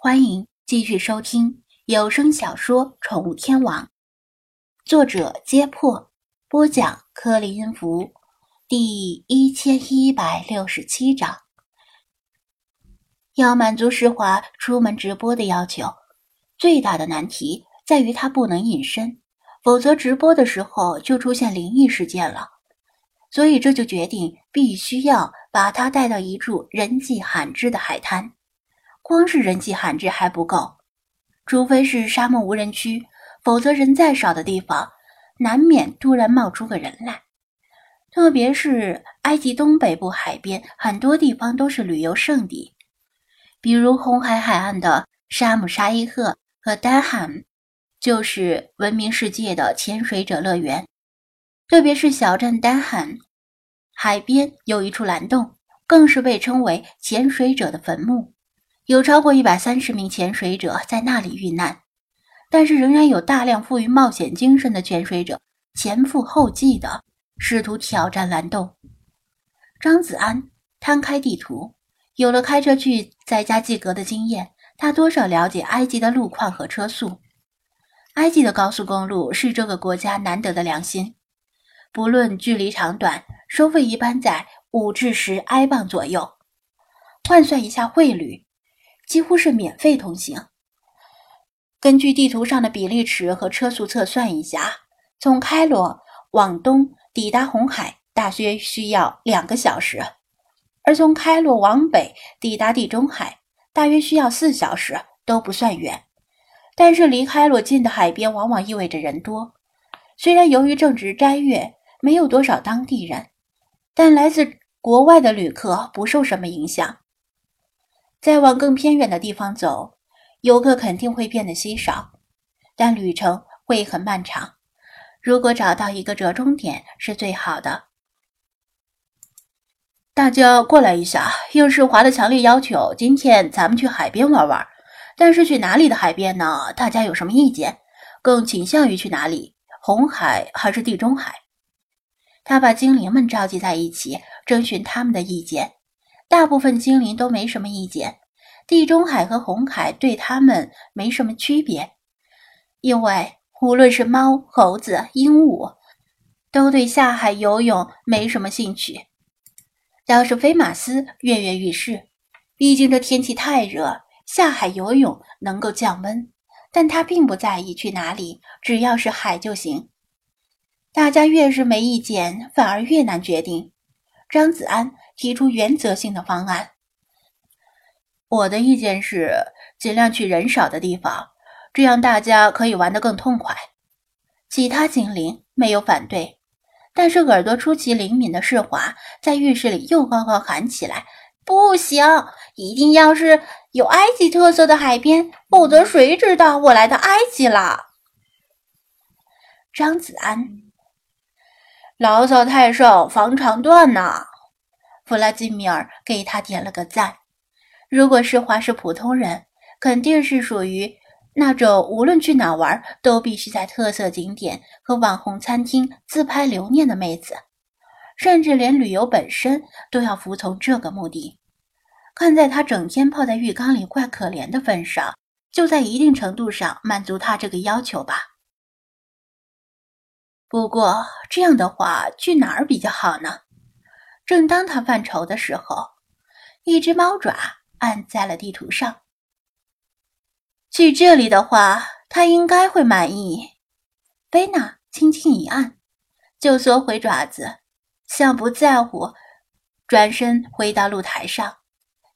欢迎继续收听有声小说《宠物天王》，作者：揭破，播讲：颗粒音符，第一千一百六十七章。要满足石华出门直播的要求，最大的难题在于他不能隐身，否则直播的时候就出现灵异事件了。所以这就决定必须要把他带到一处人迹罕至的海滩。光是人迹罕至还不够，除非是沙漠无人区，否则人再少的地方，难免突然冒出个人来。特别是埃及东北部海边，很多地方都是旅游胜地，比如红海海岸的沙姆沙伊赫和丹罕，就是闻名世界的潜水者乐园。特别是小镇丹罕海边有一处蓝洞，更是被称为潜水者的坟墓。有超过一百三十名潜水者在那里遇难，但是仍然有大量富于冒险精神的潜水者前赴后继的试图挑战蓝洞。张子安摊开地图，有了开车去在家季格的经验，他多少了解埃及的路况和车速。埃及的高速公路是这个国家难得的良心，不论距离长短，收费一般在五至十埃镑左右，换算一下汇率。几乎是免费通行。根据地图上的比例尺和车速测算一下，从开罗往东抵达红海大约需要两个小时，而从开罗往北抵达地中海大约需要四小时，都不算远。但是离开罗近的海边往往意味着人多。虽然由于正值斋月，没有多少当地人，但来自国外的旅客不受什么影响。再往更偏远的地方走，游客肯定会变得稀少，但旅程会很漫长。如果找到一个折中点是最好的。大家过来一下，应世华的强烈要求，今天咱们去海边玩玩。但是去哪里的海边呢？大家有什么意见？更倾向于去哪里？红海还是地中海？他把精灵们召集在一起，征询他们的意见。大部分精灵都没什么意见，地中海和红海对他们没什么区别，因为无论是猫、猴子、鹦鹉，都对下海游泳没什么兴趣。倒是菲马斯跃跃欲试，毕竟这天气太热，下海游泳能够降温，但他并不在意去哪里，只要是海就行。大家越是没意见，反而越难决定。张子安提出原则性的方案。我的意见是尽量去人少的地方，这样大家可以玩得更痛快。其他精灵没有反对，但是耳朵出奇灵敏的世华在浴室里又高高喊起来：“不行，一定要是有埃及特色的海边，否则谁知道我来到埃及了？”张子安。牢骚太盛，防肠断呐！弗拉基米尔给他点了个赞。如果是华氏普通人，肯定是属于那种无论去哪玩都必须在特色景点和网红餐厅自拍留念的妹子，甚至连旅游本身都要服从这个目的。看在他整天泡在浴缸里怪可怜的份上，就在一定程度上满足他这个要求吧。不过这样的话，去哪儿比较好呢？正当他犯愁的时候，一只猫爪按在了地图上。去这里的话，他应该会满意。贝娜轻轻一按，就缩回爪子，像不在乎，转身回到露台上。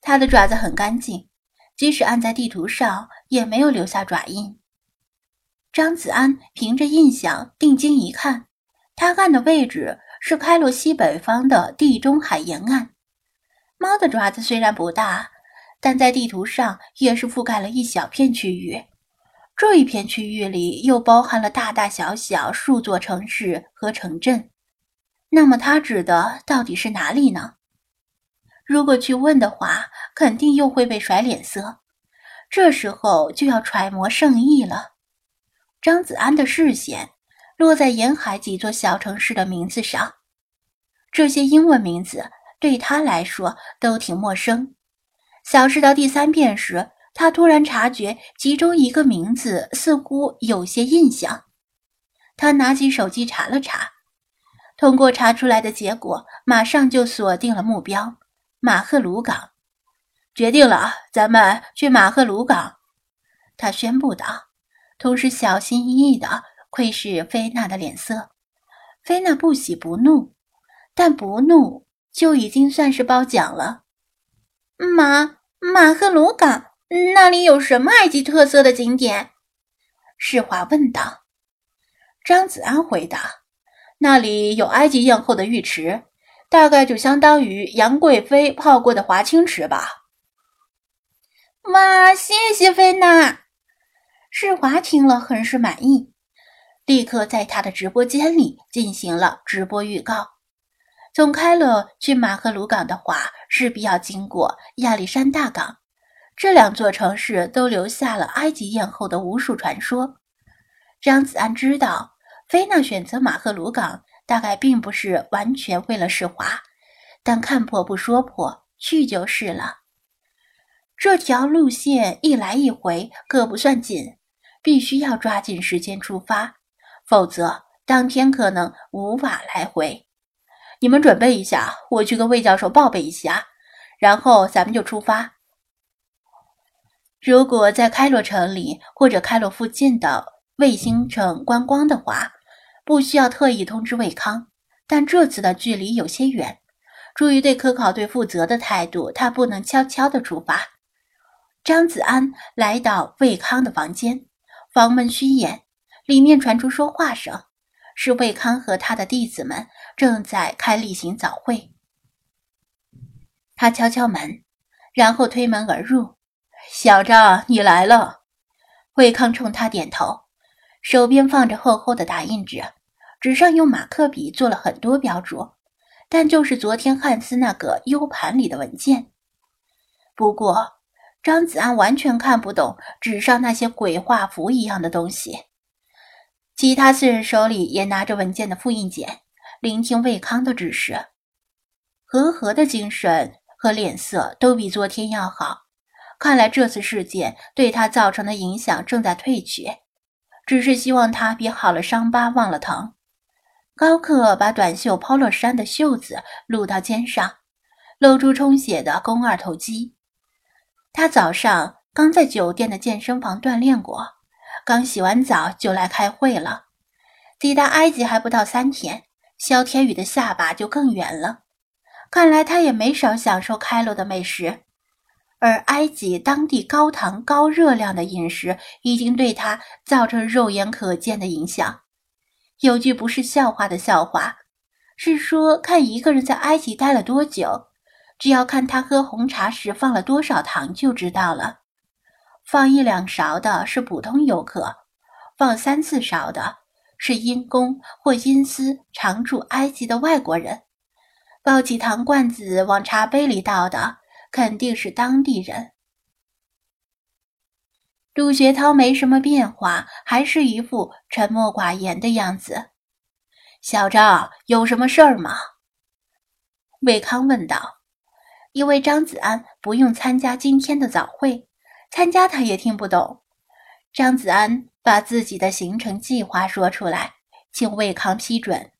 他的爪子很干净，即使按在地图上，也没有留下爪印。张子安凭着印象定睛一看，他按的位置是开罗西北方的地中海沿岸。猫的爪子虽然不大，但在地图上也是覆盖了一小片区域。这一片区域里又包含了大大小小数座城市和城镇。那么他指的到底是哪里呢？如果去问的话，肯定又会被甩脸色。这时候就要揣摩圣意了。张子安的视线落在沿海几座小城市的名字上，这些英文名字对他来说都挺陌生。小试到第三遍时，他突然察觉其中一个名字似乎有些印象。他拿起手机查了查，通过查出来的结果，马上就锁定了目标——马赫鲁港。决定了，咱们去马赫鲁港。他宣布道，同时小心翼翼地窥视菲娜的脸色。菲娜不喜不怒，但不怒就已经算是褒奖了。马马赫鲁港那里有什么埃及特色的景点？世华问道。张子安回答：“那里有埃及艳后的浴池，大概就相当于杨贵妃泡过的华清池吧。”哇，谢谢菲娜！世华听了很是满意，立刻在他的直播间里进行了直播预告。从开罗去马赫鲁港的话，势必要经过亚历山大港，这两座城市都留下了埃及艳后的无数传说。张子安知道，菲娜选择马赫鲁港大概并不是完全为了世华，但看破不说破，去就是了。这条路线一来一回可不算紧，必须要抓紧时间出发，否则当天可能无法来回。你们准备一下，我去跟魏教授报备一下，然后咱们就出发。如果在开罗城里或者开罗附近的卫星城观光的话，不需要特意通知魏康，但这次的距离有些远，出于对科考队负责的态度，他不能悄悄的出发。张子安来到魏康的房间，房门虚掩，里面传出说话声，是魏康和他的弟子们正在开例行早会。他敲敲门，然后推门而入：“小张，你来了。”魏康冲他点头，手边放着厚厚的打印纸，纸上用马克笔做了很多标注，但就是昨天汉斯那个 U 盘里的文件。不过。张子安完全看不懂纸上那些鬼画符一样的东西。其他四人手里也拿着文件的复印件，聆听魏康的指示。和和的精神和脸色都比昨天要好，看来这次事件对他造成的影响正在褪去。只是希望他别好了伤疤忘了疼。高克把短袖 polo 衫的袖子撸到肩上，露出充血的肱二头肌。他早上刚在酒店的健身房锻炼过，刚洗完澡就来开会了。抵达埃及还不到三天，肖天宇的下巴就更圆了。看来他也没少享受开罗的美食，而埃及当地高糖高热量的饮食已经对他造成肉眼可见的影响。有句不是笑话的笑话，是说看一个人在埃及待了多久。只要看他喝红茶时放了多少糖就知道了。放一两勺的是普通游客，放三四勺的是因公或因私常驻埃及的外国人。抱起糖罐子往茶杯里倒的肯定是当地人。杜学涛没什么变化，还是一副沉默寡言的样子。小张有什么事儿吗？魏康问道。因为张子安不用参加今天的早会，参加他也听不懂。张子安把自己的行程计划说出来，请魏康批准。